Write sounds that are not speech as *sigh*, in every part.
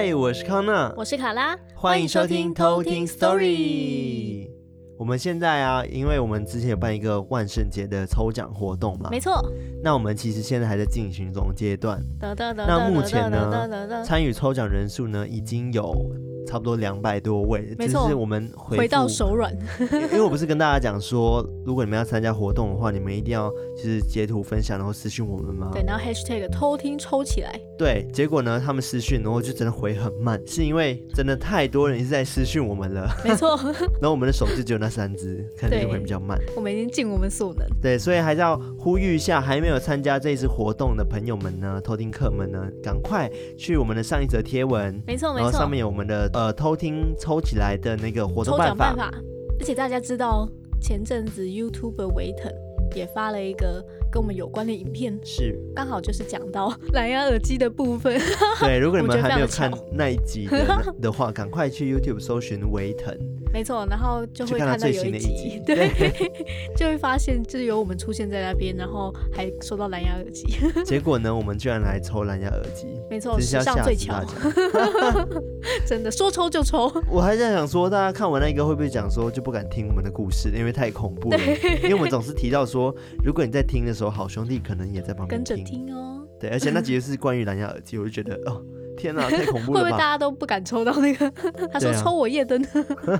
嗨，我是康娜，我是卡拉，欢迎收听偷听 Story。我们现在啊，因为我们之前有办一个万圣节的抽奖活动嘛，没错。那我们其实现在还在进行中阶段。那目前呢，参与抽奖人数呢已经有。差不多两百多位，没错，就是我们回，回到手软。*laughs* 因为我不是跟大家讲说，如果你们要参加活动的话，你们一定要就是截图分享，然后私讯我们吗？对，然后 hashtag 偷听抽起来。对，结果呢，他们私讯，然后就真的回很慢，是因为真的太多人一直在私讯我们了。没错。*laughs* 然后我们的手机只有那三只，可能就会比较慢。我们已经尽我们所能。对，所以还是要呼吁一下，还没有参加这一次活动的朋友们呢，偷听客们呢，赶快去我们的上一则贴文。没错，没错。然后上面有我们的呃偷听。抽起来的那个活动办法，办法，而且大家知道前阵子 YouTuber 维腾也发了一个跟我们有关的影片，是刚好就是讲到蓝牙耳机的部分。对，如果你们还没有看那一集的的话，赶快去 YouTube 搜寻维腾。没错，然后就会看到有一集，*laughs* 对，对 *laughs* 就会发现就是有我们出现在那边，然后还收到蓝牙耳机。*laughs* 结果呢，我们居然来抽蓝牙耳机，没错，史上最强，真的说抽就抽。我还在想说，大家看完那个会不会讲说就不敢听我们的故事，因为太恐怖了。因为我们总是提到说，如果你在听的时候，好兄弟可能也在旁边跟着听哦。对，而且那集是关于蓝牙耳机，我就觉得哦。天哪，太恐怖了！会不会大家都不敢抽到那个？*laughs* 他说抽我夜灯，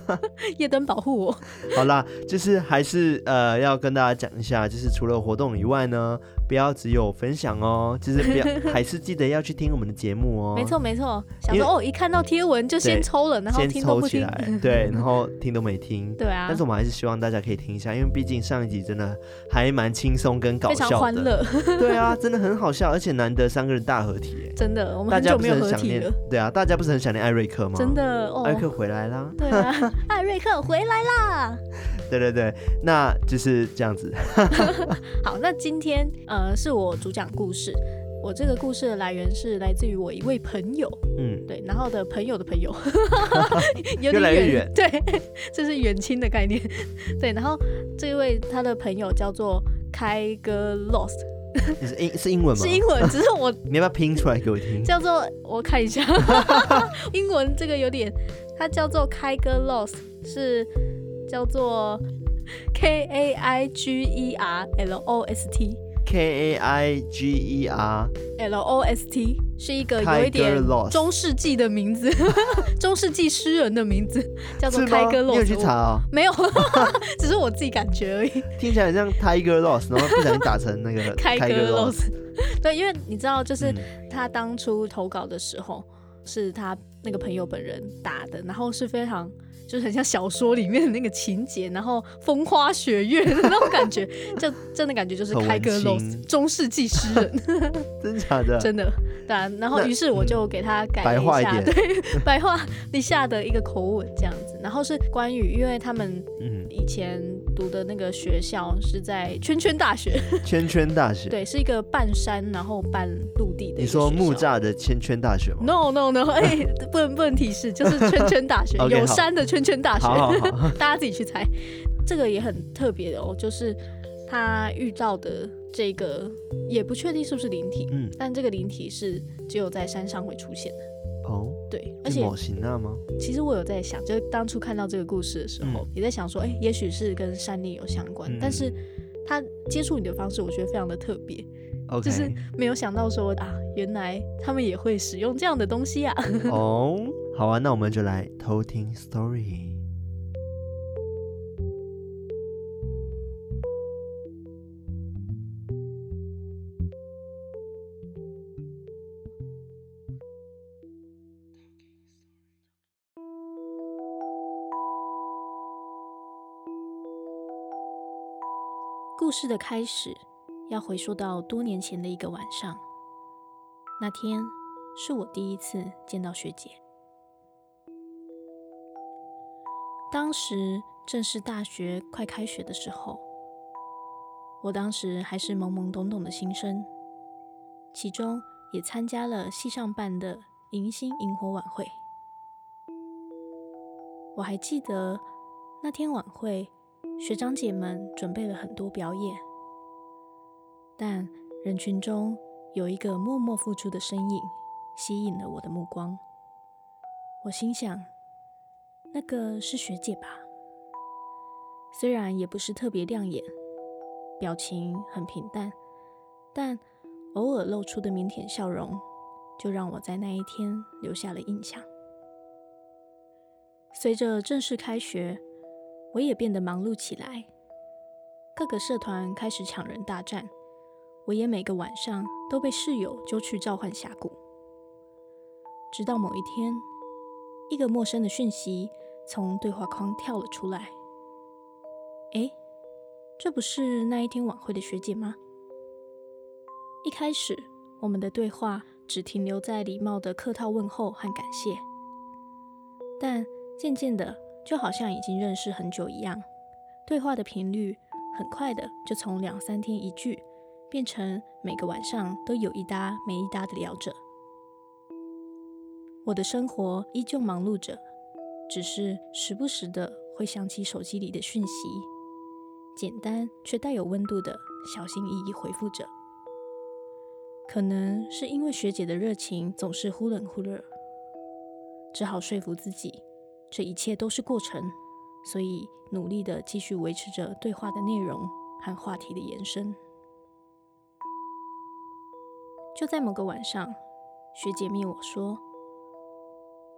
啊、*laughs* 夜灯保护我。好啦，就是还是呃要跟大家讲一下，就是除了活动以外呢，不要只有分享哦，*laughs* 就是不要，还是记得要去听我们的节目哦。没错没错，想说哦，一看到贴文就先抽了，然后听都不听，先抽起来，对，*laughs* 然后听都没听。对啊。但是我们还是希望大家可以听一下，因为毕竟上一集真的还蛮轻松跟搞笑的，非常欢乐。对啊，真的很好笑，而且难得三个人大合体，真的，我们很久没有合体了。想念，对啊，大家不是很想念艾瑞克吗？真的，哦、艾瑞克回来啦。对啊，*laughs* 艾瑞克回来啦。对对对，那就是这样子。好，那今天呃是我主讲故事，我这个故事的来源是来自于我一位朋友，嗯，对，然后的朋友的朋友，*laughs* 有点远，对，这是远亲的概念。对，然后这位他的朋友叫做开哥 Lost。*laughs* 是英是英文吗？*laughs* 是英文，只是我你要不要拼出来给我听？叫做我看一下，英文这个有点，它叫做开哥 Lost，是叫做 K A I G E R L O S T。K A I G E R L O S T 是一个有一点中世纪的名字，*laughs* 中世纪诗人的名字，叫做 Tiger Lost。你有去查哦？没有，*laughs* 只是我自己感觉而已。听起来很像 Tiger Lost，然后不小心打成那个 *laughs* Tiger Lost。对，因为你知道，就是他当初投稿的时候，是他那个朋友本人打的，然后是非常。就是很像小说里面的那个情节，然后风花雪月的那种感觉，*laughs* 就真的感觉就是开个 Lost 中世纪诗人，*laughs* 真假的？真的，对啊。然后于是我就给他改了一下，一对，白话 *laughs* 一下的一个口吻这样子。然后是关羽，因为他们以前读的那个学校是在圈圈大学，*laughs* 圈圈大学，对，是一个半山然后半陆地的。你说木栅的圈圈大学吗？No No No，哎、欸，*laughs* 不能不能提示，就是圈圈大学，*laughs* 有山的圈。圈圈大学，好好好大家自己去猜。这个也很特别的哦，就是他遇到的这个也不确定是不是灵体，嗯，但这个灵体是只有在山上会出现的。哦，对，而且其实我有在想，就是当初看到这个故事的时候，嗯、也在想说，哎、欸，也许是跟山里有相关，嗯、但是他接触你的方式，我觉得非常的特别.就是没有想到说啊，原来他们也会使用这样的东西啊。哦。好啊，那我们就来偷听 story。故事的开始要回溯到多年前的一个晚上，那天是我第一次见到学姐。当时正是大学快开学的时候，我当时还是懵懵懂懂的新生，其中也参加了系上办的迎新营火晚会。我还记得那天晚会，学长姐们准备了很多表演，但人群中有一个默默付出的身影，吸引了我的目光。我心想，那个是学姐吧？虽然也不是特别亮眼，表情很平淡，但偶尔露出的腼腆笑容，就让我在那一天留下了印象。随着正式开学，我也变得忙碌起来，各个社团开始抢人大战，我也每个晚上都被室友揪去召唤峡谷。直到某一天，一个陌生的讯息从对话框跳了出来。诶，这不是那一天晚会的学姐吗？一开始，我们的对话只停留在礼貌的客套问候和感谢，但渐渐的，就好像已经认识很久一样，对话的频率很快的就从两三天一句，变成每个晚上都有一搭没一搭的聊着。我的生活依旧忙碌着，只是时不时的会想起手机里的讯息，简单却带有温度的小心翼翼回复着。可能是因为学姐的热情总是忽冷忽热，只好说服自己，这一切都是过程，所以努力的继续维持着对话的内容和话题的延伸。就在某个晚上，学姐密我说。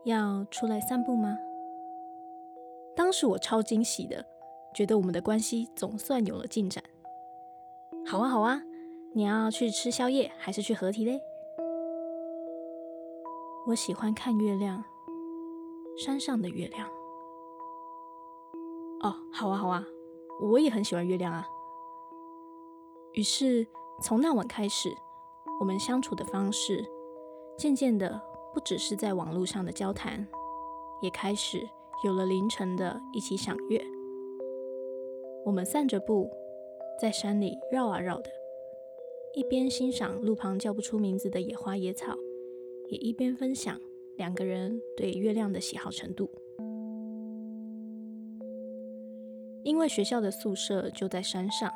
要出来散步吗？当时我超惊喜的，觉得我们的关系总算有了进展。好啊，好啊，你要去吃宵夜还是去合体嘞？我喜欢看月亮，山上的月亮。哦，好啊，好啊，我也很喜欢月亮啊。于是从那晚开始，我们相处的方式渐渐的。不只是在网络上的交谈，也开始有了凌晨的一起赏月。我们散着步，在山里绕啊绕的，一边欣赏路旁叫不出名字的野花野草，也一边分享两个人对月亮的喜好程度。因为学校的宿舍就在山上，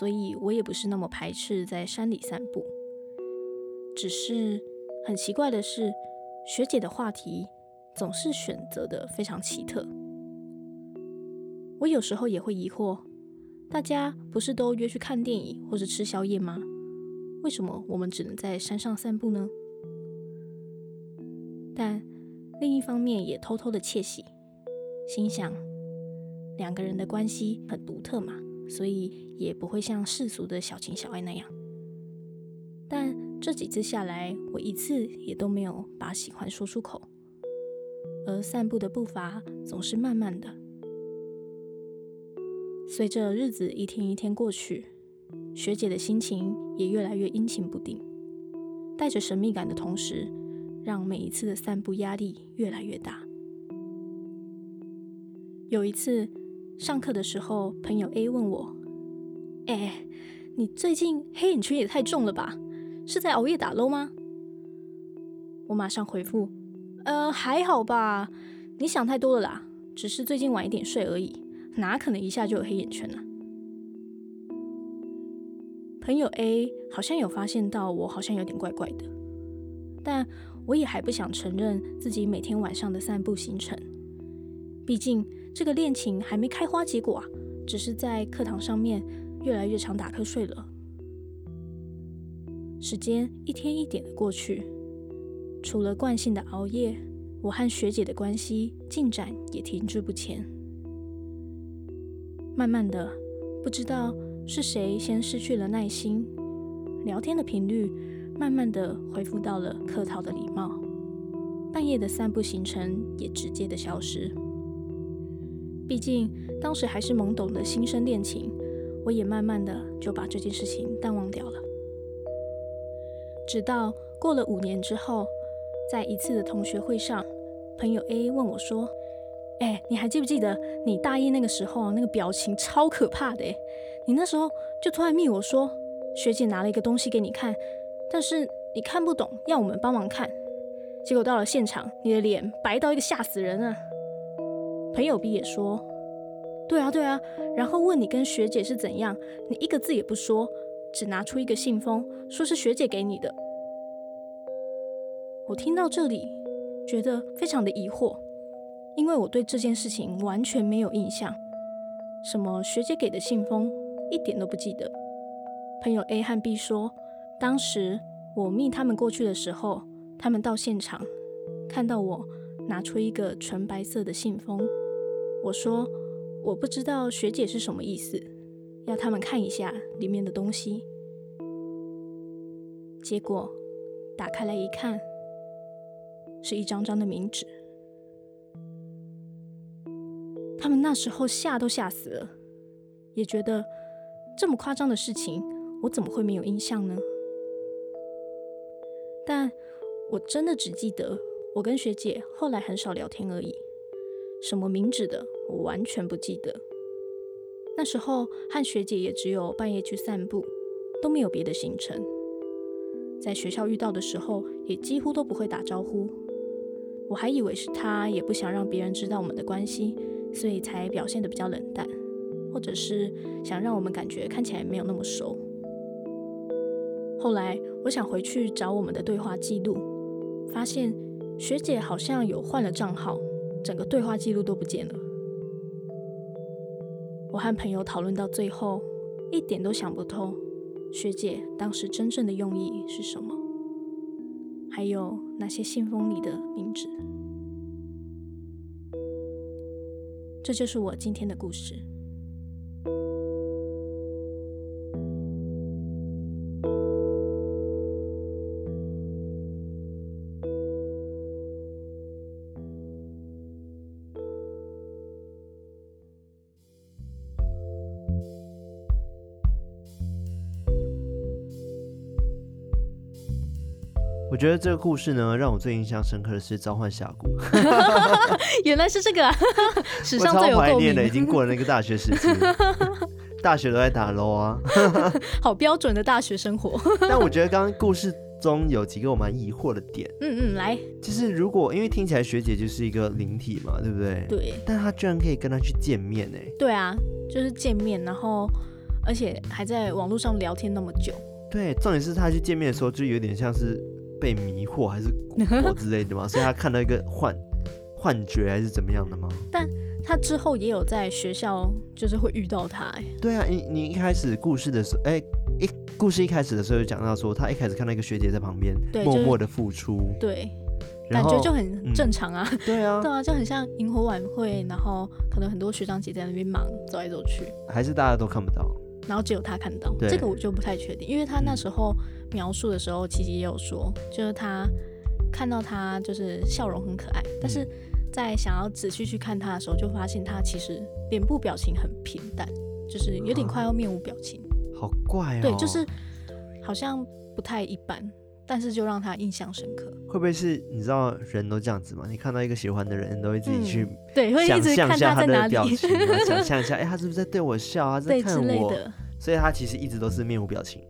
所以我也不是那么排斥在山里散步，只是。很奇怪的是，学姐的话题总是选择的非常奇特。我有时候也会疑惑，大家不是都约去看电影或者吃宵夜吗？为什么我们只能在山上散步呢？但另一方面也偷偷的窃喜，心想两个人的关系很独特嘛，所以也不会像世俗的小情小爱那样。但这几次下来，我一次也都没有把喜欢说出口，而散步的步伐总是慢慢的。随着日子一天一天过去，学姐的心情也越来越阴晴不定，带着神秘感的同时，让每一次的散步压力越来越大。有一次上课的时候，朋友 A 问我：“哎，你最近黑眼圈也太重了吧？”是在熬夜打 LOL 吗？我马上回复，呃，还好吧，你想太多了啦，只是最近晚一点睡而已，哪可能一下就有黑眼圈呢？朋友 A 好像有发现到我好像有点怪怪的，但我也还不想承认自己每天晚上的散步行程，毕竟这个恋情还没开花结果啊，只是在课堂上面越来越常打瞌睡了。时间一天一点的过去，除了惯性的熬夜，我和学姐的关系进展也停滞不前。慢慢的，不知道是谁先失去了耐心，聊天的频率慢慢的恢复到了客套的礼貌，半夜的散步行程也直接的消失。毕竟当时还是懵懂的新生恋情，我也慢慢的就把这件事情淡忘掉了。直到过了五年之后，在一次的同学会上，朋友 A 问我说：“哎，你还记不记得你大一那个时候那个表情超可怕的？你那时候就突然密我说，学姐拿了一个东西给你看，但是你看不懂，要我们帮忙看。结果到了现场，你的脸白到一个吓死人啊！”朋友 B 也说：“对啊，对啊。”然后问你跟学姐是怎样，你一个字也不说。只拿出一个信封，说是学姐给你的。我听到这里，觉得非常的疑惑，因为我对这件事情完全没有印象。什么学姐给的信封，一点都不记得。朋友 A 和 B 说，当时我密他们过去的时候，他们到现场看到我拿出一个纯白色的信封。我说我不知道学姐是什么意思，要他们看一下里面的东西。结果打开来一看，是一张张的名纸。他们那时候吓都吓死了，也觉得这么夸张的事情，我怎么会没有印象呢？但我真的只记得我跟学姐后来很少聊天而已，什么名字的我完全不记得。那时候和学姐也只有半夜去散步，都没有别的行程。在学校遇到的时候，也几乎都不会打招呼。我还以为是她也不想让别人知道我们的关系。所以才表现得比较冷淡，或者是想让我们感觉看起来没有那么熟。后来我想回去找我们的对话记录，发现学姐好像有换了账号，整个对话记录都不见了。我和朋友讨论到最后，一点都想不透学姐当时真正的用意是什么，还有那些信封里的名字。这就是我今天的故事。觉得这个故事呢，让我最印象深刻的是召唤峡谷。*laughs* 原来是这个啊！*laughs* 史上最有怀念的，已经过了那个大学时期，*laughs* 大学都在打 LOL 啊。好标准的大学生活。但我觉得刚刚故事中有几个我蛮疑惑的点。嗯嗯，来，就是如果因为听起来学姐就是一个灵体嘛，对不对？对。但她居然可以跟他去见面哎。对啊，就是见面，然后而且还在网络上聊天那么久。对，重点是她去见面的时候，就有点像是。被迷惑还是蛊惑之类的吗？*laughs* 所以他看到一个幻幻觉还是怎么样的吗？但他之后也有在学校，就是会遇到他。哎，对啊，你你一开始故事的时候，哎，一故事一开始的时候就讲到说，他一开始看到一个学姐在旁边默默的付出，对，感觉就很正常啊。对啊，对啊，就很像萤火晚会，然后可能很多学长姐在那边忙，走来走去，还是大家都看不到。然后只有他看到，这个我就不太确定，因为他那时候描述的时候，其实也有说，就是他看到他就是笑容很可爱，但是在想要仔细去看他的时候，就发现他其实脸部表情很平淡，就是有点快要面无表情，好怪哦。对，就是好像不太一般，但是就让他印象深刻。会不会是你知道人都这样子嘛？你看到一个喜欢的人，都会自己去、嗯、对，会一直看他在哪里，*laughs* 表情想象一下，哎，他是不是在对我笑啊？在看我？所以他其实一直都是面无表情，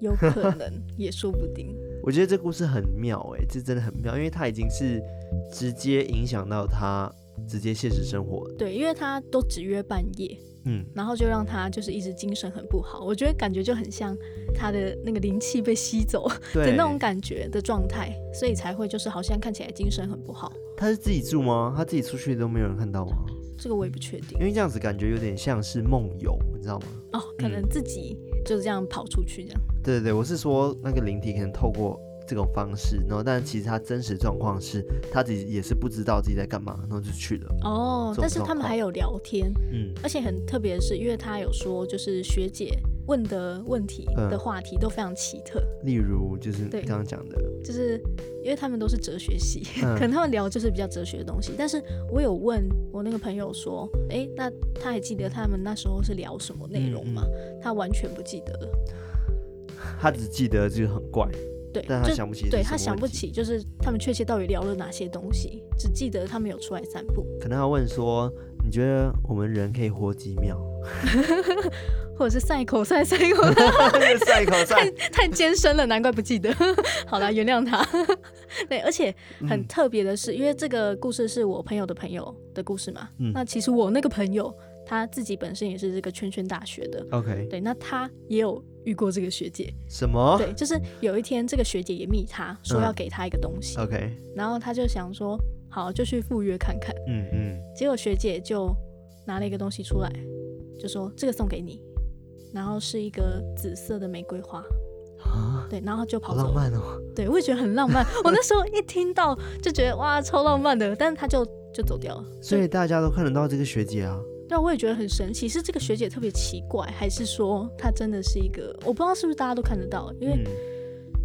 有可能也说不定。*laughs* 我觉得这故事很妙哎，这真的很妙，因为他已经是直接影响到他直接现实生活。对，因为他都只约半夜，嗯，然后就让他就是一直精神很不好。我觉得感觉就很像他的那个灵气被吸走的那种感觉的状态，所以才会就是好像看起来精神很不好。他是自己住吗？他自己出去都没有人看到吗？这个我也不确定，因为这样子感觉有点像是梦游，你知道吗？哦，可能自己就是这样跑出去这样。嗯、对对对，我是说那个灵体可能透过这种方式，然后但其实他真实状况是他自己也是不知道自己在干嘛，然后就去了。哦，但是他们还有聊天，嗯，而且很特别的是，因为他有说就是学姐。问的问题的话题都非常奇特，嗯、例如就是你刚刚讲的，就是因为他们都是哲学系，嗯、可能他们聊就是比较哲学的东西。但是我有问我那个朋友说，哎、欸，那他还记得他们那时候是聊什么内容吗？嗯、他完全不记得了，他只记得就是很怪，对，但他想不起，对他想不起，就是他们确切到底聊了哪些东西，只记得他们有出来散步。可能要问说，你觉得我们人可以活几秒？*laughs* 或者是赛口赛赛口 *laughs* 赛口赛，太太艰深了，难怪不记得。*laughs* 好了，原谅他。对，而且很特别的是，嗯、因为这个故事是我朋友的朋友的故事嘛。嗯、那其实我那个朋友他自己本身也是这个圈圈大学的。OK，对，那他也有遇过这个学姐。什么？对，就是有一天这个学姐也密他说要给他一个东西。嗯、OK，然后他就想说，好，就去赴约看看。嗯嗯。结果学姐就拿了一个东西出来，就说这个送给你，然后是一个紫色的玫瑰花。啊，对，然后就跑走。了浪漫哦。对，我也觉得很浪漫。*laughs* 我那时候一听到就觉得哇，超浪漫的。但是他就就走掉了。所以大家都看得到这个学姐啊。对，我也觉得很神奇。是这个学姐特别奇怪，还是说她真的是一个？我不知道是不是大家都看得到，因为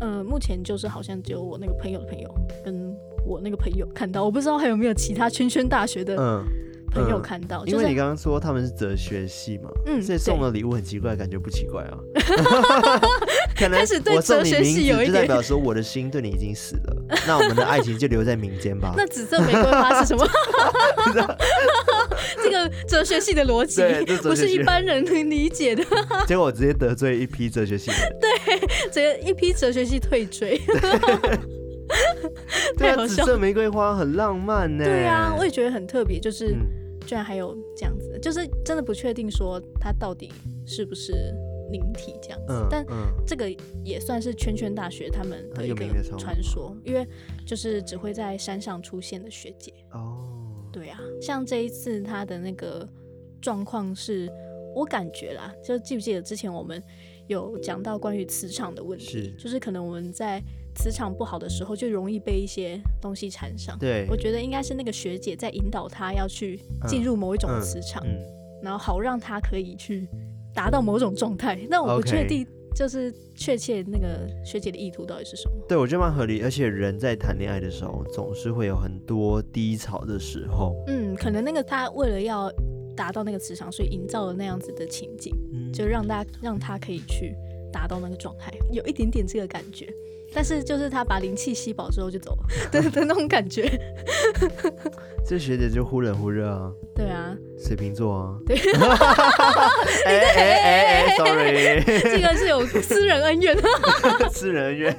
嗯、呃，目前就是好像只有我那个朋友的朋友跟我那个朋友看到，我不知道还有没有其他圈圈大学的。嗯。朋友看到，嗯就是、因为你刚刚说他们是哲学系嘛，嗯，所以送的礼物很奇怪，感觉不奇怪啊。*laughs* 可能我送你名字就代表说我的心对你已经死了，那我们的爱情就留在民间吧。*laughs* 那紫色玫瑰花是什么？*laughs* 这个哲学系的逻辑不是一般人能理解的。*laughs* 结果我直接得罪一批哲学系的，对，直接一批哲学系退追。*laughs* 对啊，紫色玫瑰花很浪漫呢。对啊，我也觉得很特别，就是。嗯居然还有这样子，就是真的不确定说它到底是不是灵体这样子，嗯、但这个也算是圈圈大学他们的一个传说，因为就是只会在山上出现的学姐。哦，对啊，像这一次他的那个状况是，我感觉啦，就记不记得之前我们有讲到关于磁场的问题，是就是可能我们在。磁场不好的时候，就容易被一些东西缠上。对，我觉得应该是那个学姐在引导他要去进入某一种磁场，嗯嗯嗯、然后好让他可以去达到某种状态。那我不确定，就是确切那个学姐的意图到底是什么。对，我觉得蛮合理。而且人在谈恋爱的时候，总是会有很多低潮的时候。嗯，可能那个他为了要达到那个磁场，所以营造了那样子的情景，嗯、就让大家让他可以去达到那个状态，有一点点这个感觉。但是就是他把灵气吸饱之后就走了 *laughs* 的的那种感觉，*laughs* 这学姐就忽冷忽热啊。对啊，水瓶座啊。对。*laughs* 哎哎哎哎，sorry，这个是有私人恩怨。私人恩怨。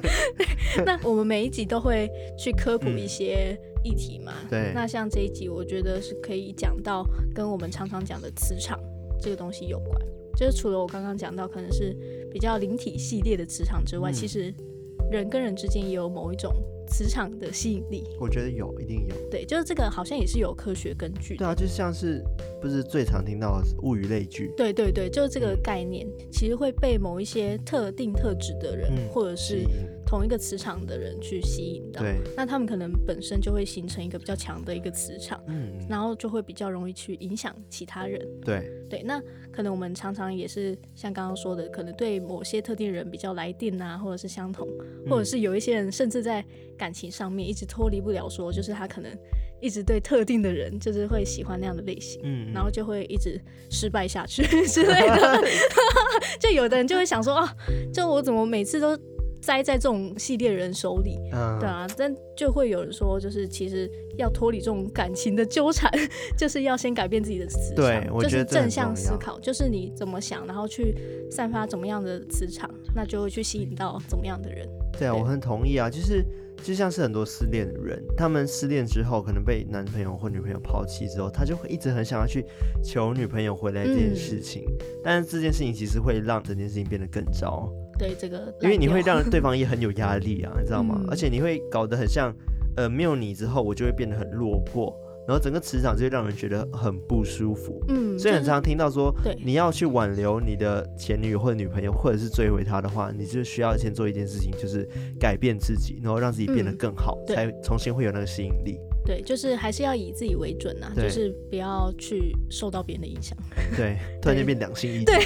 那我们每一集都会去科普一些议题嘛。嗯、对。那像这一集，我觉得是可以讲到跟我们常常讲的磁场这个东西有关。就是除了我刚刚讲到可能是比较灵体系列的磁场之外，嗯、其实。人跟人之间也有某一种磁场的吸引力，我觉得有，一定有。对，就是这个好像也是有科学根据的。对啊，就像是不是最常听到的物以类聚？对对对，就是这个概念，嗯、其实会被某一些特定特质的人，嗯、或者是同一个磁场的人去吸引到。对，那他们可能本身就会形成一个比较强的一个磁场，嗯，然后就会比较容易去影响其他人。对对，那可能我们常常也是像刚刚说的，可能对某些特定人比较来电啊，或者是相同，或者是有一些人甚至在感情上面一直脱离不了，说就是他可能一直对特定的人就是会喜欢那样的类型，嗯，然后就会一直失败下去 *laughs* 之类的。*laughs* *laughs* 就有的人就会想说啊，就我怎么每次都栽在这种系列人手里，嗯、对啊，但就会有人说，就是其实要脱离这种感情的纠缠，*laughs* 就是要先改变自己的磁场，对，就是正向思考，就是你怎么想，然后去散发怎么样的磁场，那就会去吸引到怎么样的人。对啊，对我很同意啊，就是。就像是很多失恋的人，他们失恋之后，可能被男朋友或女朋友抛弃之后，他就会一直很想要去求女朋友回来这件事情。嗯、但是这件事情其实会让整件事情变得更糟。对这个，因为你会让对方也很有 *laughs* 压力啊，你知道吗？嗯、而且你会搞得很像，呃，没有你之后，我就会变得很落魄。然后整个磁场就会让人觉得很不舒服，嗯，所以很常听到说，对，你要去挽留你的前女友或者女朋友，或者是追回她的话，你就需要先做一件事情，就是改变自己，然后让自己变得更好，嗯、才重新会有那个吸引力。对，就是还是要以自己为准呐、啊，就是不要去受到别人的影响。*laughs* 对，突然间变两性 *laughs* 一体。对，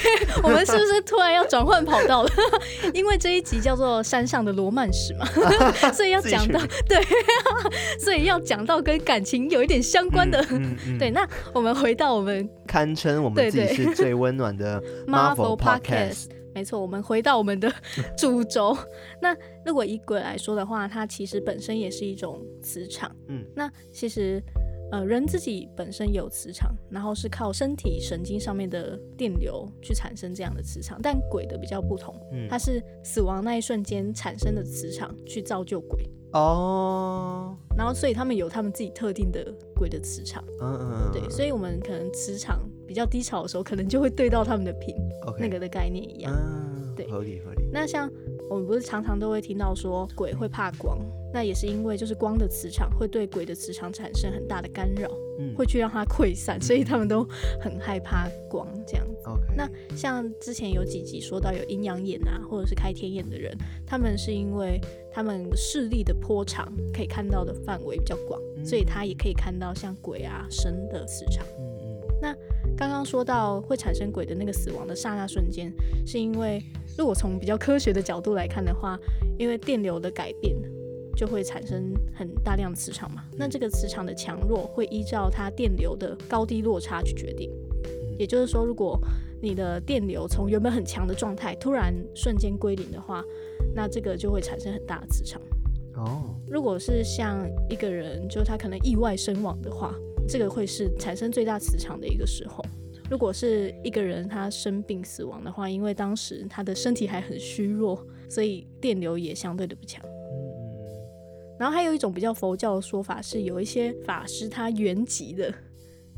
我们是不是突然要转换跑道了？*laughs* 因为这一集叫做山上的罗曼史嘛，所以要讲到对，所以要讲到跟感情有一点相关的。嗯嗯嗯、对，那我们回到我们堪称我们自己是最温暖的 Marvel Podcast。没错，我们回到我们的 *laughs* 主轴。那如果以鬼来说的话，它其实本身也是一种磁场。嗯，那其实呃，人自己本身有磁场，然后是靠身体神经上面的电流去产生这样的磁场。但鬼的比较不同，嗯，它是死亡那一瞬间产生的磁场去造就鬼。哦，然后所以他们有他们自己特定的鬼的磁场。嗯嗯，对，所以我们可能磁场。比较低潮的时候，可能就会对到他们的频，Okay. 那个的概念一样。啊、对，合理合理。那像我们不是常常都会听到说鬼会怕光，那也是因为就是光的磁场会对鬼的磁场产生很大的干扰，嗯、会去让它溃散，所以他们都很害怕光这样子。Okay. 那像之前有几集说到有阴阳眼啊，或者是开天眼的人，他们是因为他们视力的波长可以看到的范围比较广，嗯、所以他也可以看到像鬼啊神的磁场。嗯嗯。那刚刚说到会产生鬼的那个死亡的刹那瞬间，是因为如果从比较科学的角度来看的话，因为电流的改变就会产生很大量的磁场嘛。那这个磁场的强弱会依照它电流的高低落差去决定。也就是说，如果你的电流从原本很强的状态突然瞬间归零的话，那这个就会产生很大的磁场。哦，如果是像一个人，就他可能意外身亡的话。这个会是产生最大磁场的一个时候。如果是一个人他生病死亡的话，因为当时他的身体还很虚弱，所以电流也相对的不强。然后还有一种比较佛教的说法是，有一些法师他原籍的，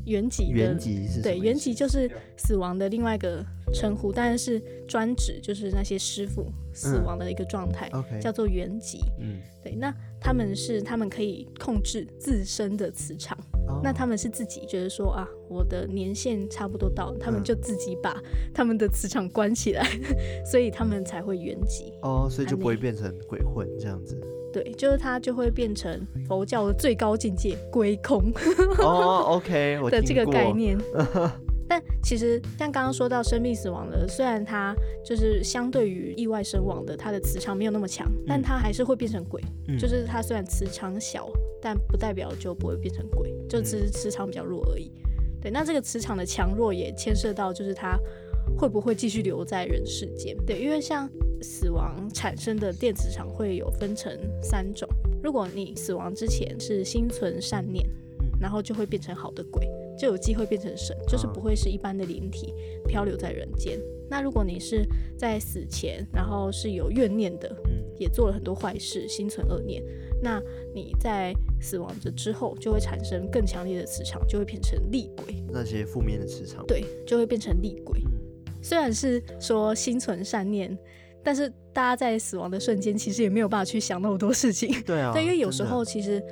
原籍的，圆寂是对，原籍就是死亡的另外一个称呼，但是专指就是那些师傅死亡的一个状态，嗯 okay. 叫做圆寂。嗯，对，那他们是他们可以控制自身的磁场。那他们是自己觉得说啊，我的年限差不多到，他们就自己把他们的磁场关起来，*laughs* 所以他们才会圆寂。哦，所以就不会变成鬼混这样子。对，就是他就会变成佛教的最高境界归空。哦，OK，的这个概念。*laughs* 但其实像刚刚说到生命死亡的，虽然它就是相对于意外身亡的，它的磁场没有那么强，但它还是会变成鬼。嗯、就是它虽然磁场小，但不代表就不会变成鬼，就只是磁场比较弱而已。对，那这个磁场的强弱也牵涉到，就是它会不会继续留在人世间。对，因为像死亡产生的电磁场会有分成三种，如果你死亡之前是心存善念，然后就会变成好的鬼。就有机会变成神，就是不会是一般的灵体漂流在人间。哦、那如果你是在死前，然后是有怨念的，嗯、也做了很多坏事，心存恶念，那你在死亡的之后就会产生更强烈的磁场，就会变成厉鬼。那些负面的磁场，对，就会变成厉鬼。嗯、*laughs* 虽然是说心存善念，但是大家在死亡的瞬间，其实也没有办法去想那么多事情。对啊，对，因为有时候其实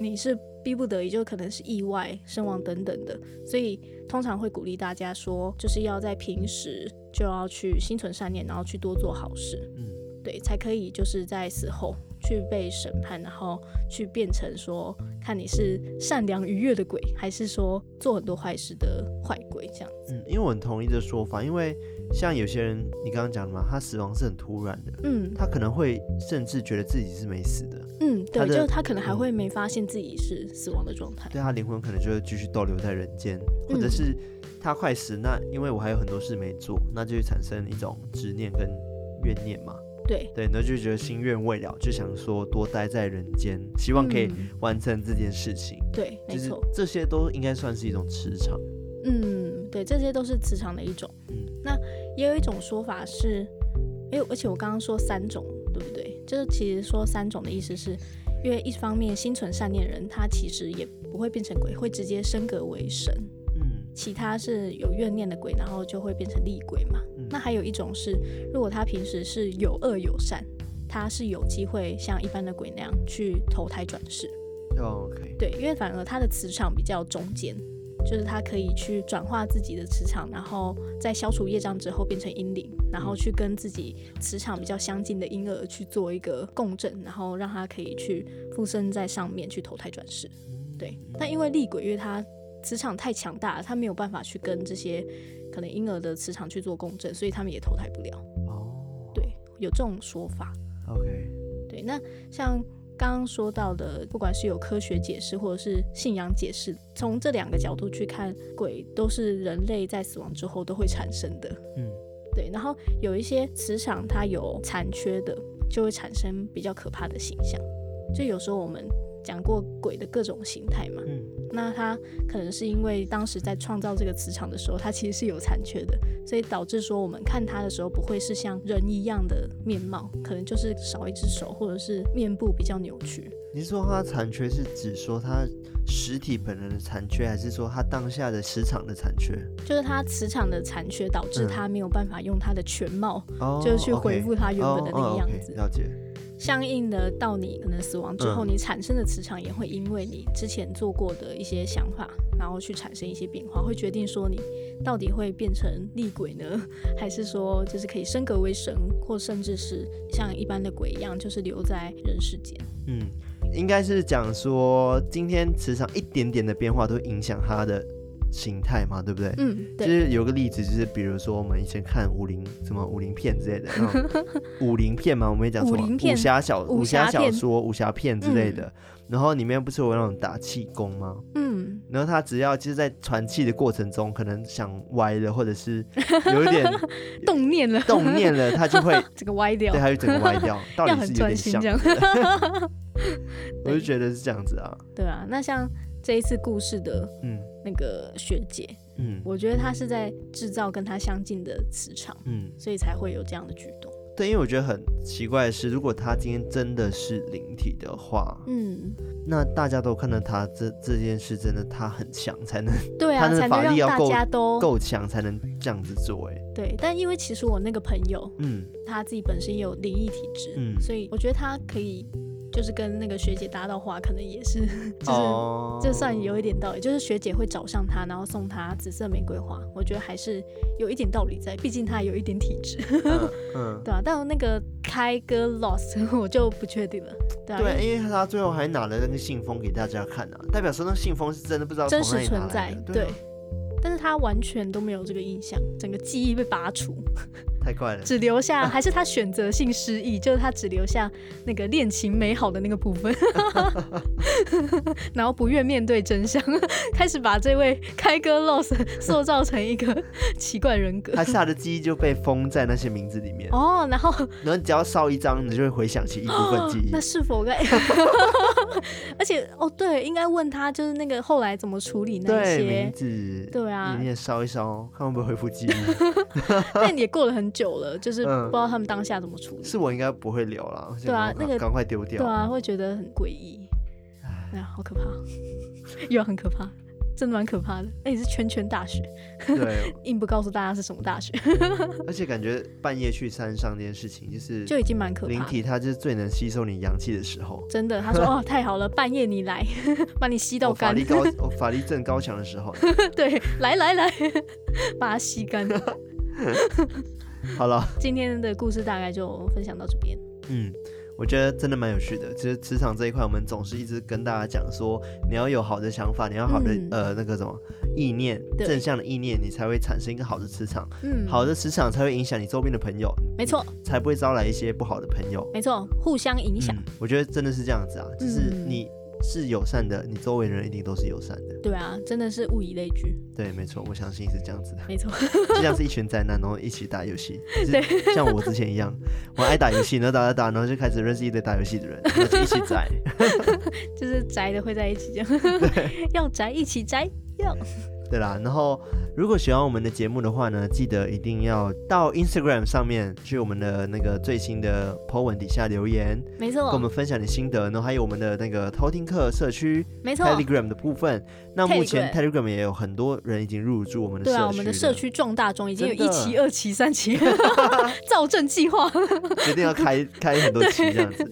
你是。逼不得已，就可能是意外身亡等等的，所以通常会鼓励大家说，就是要在平时就要去心存善念，然后去多做好事，嗯，对，才可以就是在死后去被审判，然后去变成说，看你是善良愉悦的鬼，还是说做很多坏事的坏鬼这样子。嗯，因为我很同意这说法，因为像有些人，你刚刚讲的嘛，他死亡是很突然的，嗯，他可能会甚至觉得自己是没死的。嗯，对，就他可能还会没发现自己是死亡的状态，对，他灵魂可能就会继续逗留在人间，或者是他快死，那因为我还有很多事没做，那就会产生一种执念跟怨念嘛。对对，那就觉得心愿未了，就想说多待在人间，希望可以完成这件事情。嗯、对，没错，这些都应该算是一种磁场。嗯，对，这些都是磁场的一种。嗯，那也有一种说法是，哎，而且我刚刚说三种。对不对？就是其实说三种的意思是，因为一方面心存善念人，他其实也不会变成鬼，会直接升格为神。嗯，其他是有怨念的鬼，然后就会变成厉鬼嘛。嗯，那还有一种是，如果他平时是有恶有善，他是有机会像一般的鬼那样去投胎转世。哦，OK。对，因为反而他的磁场比较中间。就是他可以去转化自己的磁场，然后在消除业障之后变成阴灵，然后去跟自己磁场比较相近的婴儿去做一个共振，然后让他可以去附身在上面去投胎转世。对，但因为厉鬼，因为他磁场太强大了，他没有办法去跟这些可能婴儿的磁场去做共振，所以他们也投胎不了。哦，对，有这种说法。OK，对，那像。刚刚说到的，不管是有科学解释或者是信仰解释，从这两个角度去看，鬼都是人类在死亡之后都会产生的。嗯，对。然后有一些磁场它有残缺的，就会产生比较可怕的形象。就有时候我们讲过鬼的各种形态嘛，嗯，那它可能是因为当时在创造这个磁场的时候，它其实是有残缺的，所以导致说我们看它的时候不会是像人一样的面貌，可能就是少一只手，或者是面部比较扭曲。你是说它残缺是指说它实体本人的残缺，还是说它当下的磁场的残缺？就是它磁场的残缺导致它没有办法用它的全貌，嗯、就是去恢复它原本的那个样子。哦 okay 哦 okay, 了解。相应的，到你可能死亡之后，你产生的磁场也会因为你之前做过的一些想法，然后去产生一些变化，会决定说你到底会变成厉鬼呢，*laughs* 还是说就是可以升格为神，或甚至是像一般的鬼一样，就是留在人世间。嗯。应该是讲说，今天磁场一点点的变化都影响它的形态嘛，对不对？嗯，对。就是有个例子，就是比如说我们以前看武林什么武林片之类的，*laughs* 武林片嘛，我们也讲说武侠小武侠小说、武侠片之类的，嗯、然后里面不是有那种打气功吗？嗯，然后他只要就是在传气的过程中，可能想歪了，或者是 *laughs* 有一点动念了，动念了，他就会 *laughs* 这个歪掉，对，他就整个歪掉，道理是有点像。我就觉得是这样子啊，对啊，那像这一次故事的，嗯，那个学姐，嗯，我觉得她是在制造跟她相近的磁场，嗯，所以才会有这样的举动。对，因为我觉得很奇怪的是，如果她今天真的是灵体的话，嗯，那大家都看到她这这件事，真的她很强，才能 *laughs* 对啊，她的法力要够大家都够强，才能这样子做。哎，对，但因为其实我那个朋友，嗯，他自己本身也有灵异体质，嗯，所以我觉得他可以。就是跟那个学姐搭到话，可能也是，*laughs* 就是这算有一点道理，就是学姐会找上他，然后送他紫色玫瑰花，我觉得还是有一点道理在，毕竟他有一点体质，嗯，*laughs* 嗯。对啊，但那个开哥 lost *laughs* 我就不确定了，对啊，对，因为他最后还拿了那个信封给大家看啊，代表说那信封是真的，不知道真实存在，对，对，但是他完全都没有这个印象，整个记忆被拔除。太快了，只留下还是他选择性失忆，就是他只留下那个恋情美好的那个部分，*laughs* 然后不愿面对真相，*laughs* 开始把这位开哥 Loss 塑造成一个奇怪人格。他下的记忆就被封在那些名字里面哦，然后 *laughs* 然后只要烧一张，你就会回想起一部分记忆。那是否该？而且哦，对，应该问他就是那个后来怎么处理那些名字？对啊，你也烧一烧，看会不会恢复记忆。但也过了很久。久了，就是不知道他们当下怎么处理。是我应该不会留了。对啊，那个赶快丢掉。对啊，会觉得很诡异。哎呀，好可怕，*laughs* 又很可怕，真的蛮可怕的。哎，是圈圈大学。对，*laughs* 硬不告诉大家是什么大学。*laughs* 而且感觉半夜去山上这件事情，就是就已经蛮可怕。灵体它就是最能吸收你阳气的时候。真的，他说哦，太好了，半夜你来，把你吸到干。法力高，法力正高强的时候。对，来来来，把它吸干。*laughs* 好了，今天的故事大概就分享到这边。嗯，我觉得真的蛮有趣的。其实磁场这一块，我们总是一直跟大家讲说，你要有好的想法，你要好的、嗯、呃那个什么意念，正向的意念，你才会产生一个好的磁场。嗯，好的磁场才会影响你周边的朋友。没错，才不会招来一些不好的朋友。没错，互相影响、嗯。我觉得真的是这样子啊，就是你。嗯是友善的，你周围的人一定都是友善的。对啊，真的是物以类聚。对，没错，我相信是这样子的。没错，*laughs* 就像是一群宅男，然后一起打游戏。*laughs* 对，像我之前一样，我爱打游戏，然后打打打，然后就开始认识一堆打游戏的人，*laughs* 然后就一起宅。就是宅的会在一起这样。对，要宅一起宅，要。对啦，然后如果喜欢我们的节目的话呢，记得一定要到 Instagram 上面去我们的那个最新的 po 文底下留言，没错，跟我们分享你心得，然后还有我们的那个偷听课社区，没错，Telegram 的部分。那目前 Telegram 也有很多人已经入驻我们的社区，对啊，我们的社区壮大中，已经有一期、二期、三期，造镇计划，决 *laughs* *laughs* 定要开开很多期这样子。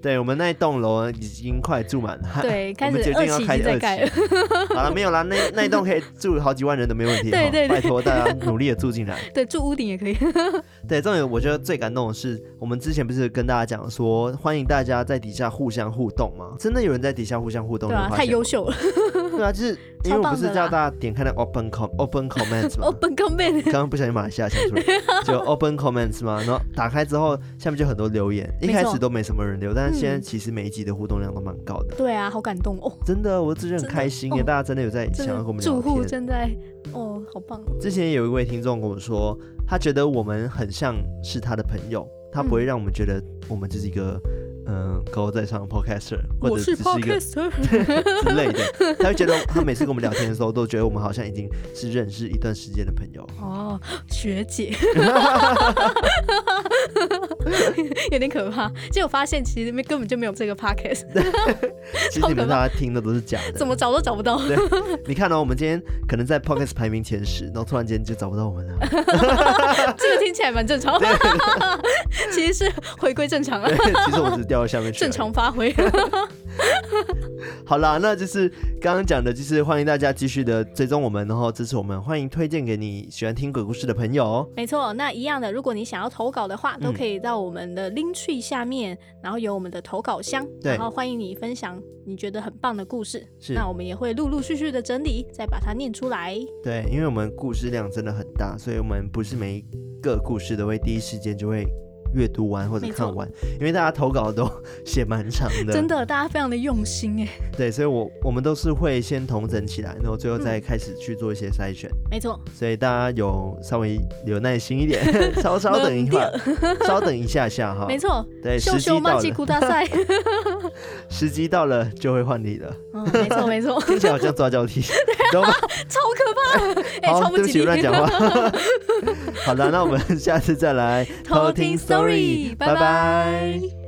对，我们那一栋楼已经快住满了，对，*laughs* 开始我们决定要开二期。好了，没有啦，那那一栋可以住好几万人都没问题，对对对，拜托大家努力的住进来。*laughs* 对，住屋顶也可以。*laughs* 对，重点我觉得最感动的是，我们之前不是跟大家讲说，欢迎大家在底下互相互动吗？真的有人在底下互相互动，对啊，太优秀了。*laughs* 对啊，就是因为我不是叫大家点开那 open com open comments 吗？open comments 刚刚不小心马来西亚讲出来，就 open comments 嘛，然后打开之后，下面就很多留言。一开始都没什么人留，但是现在其实每一集的互动量都蛮高的。对啊，好感动哦！真的，我真的很开心耶！大家真的有在想要跟我们。住户正在哦，好棒！之前有一位听众跟我说，他觉得我们很像是他的朋友，他不会让我们觉得我们这是一个。嗯，高高在上的 podcaster，或者是只是一个 *laughs* 之类的，他会觉得他每次跟我们聊天的时候，都觉得我们好像已经是认识一段时间的朋友。哦，学姐，*laughs* 有点可怕。结果发现其实里面根本就没有这个 podcast，*laughs* 其实你们大家听的都是假的，怎么找都找不到。对，你看到、哦、我们今天可能在 podcast 排名前十，然后突然间就找不到我们了。这个听起来蛮正常，其实是回归正常了。其实我只掉到下面去。正常发挥。*laughs* 好啦，那就是刚刚讲的，就是欢迎大家继续的追踪我们，然后支持我们，欢迎推荐给你喜欢听鬼故事的朋友。没错，那一样的，如果你想要投稿的话，都可以到我们的 Linktree 下面，然后有我们的投稿箱，然后欢迎你分享你觉得很棒的故事。是，那我们也会陆陆续续的整理，再把它念出来。对，因为我们故事量真的很大，所以我们不是每一个故事都会第一时间就会。阅读完或者看完，因为大家投稿都写蛮长的，真的，大家非常的用心哎。对，所以我我们都是会先统整起来，然后最后再开始去做一些筛选。没错，所以大家有稍微有耐心一点，*laughs* 稍稍等一下，*laughs* 稍等一下下哈。没错，对，时机到了，*laughs* 时机到了就会换你了。嗯，没错没错，听起来好像抓交替，懂吗？超可怕，哎，超不吉利，对不起，乱讲话。好的，那我们 *laughs* 下次再来偷听 Story。拜拜。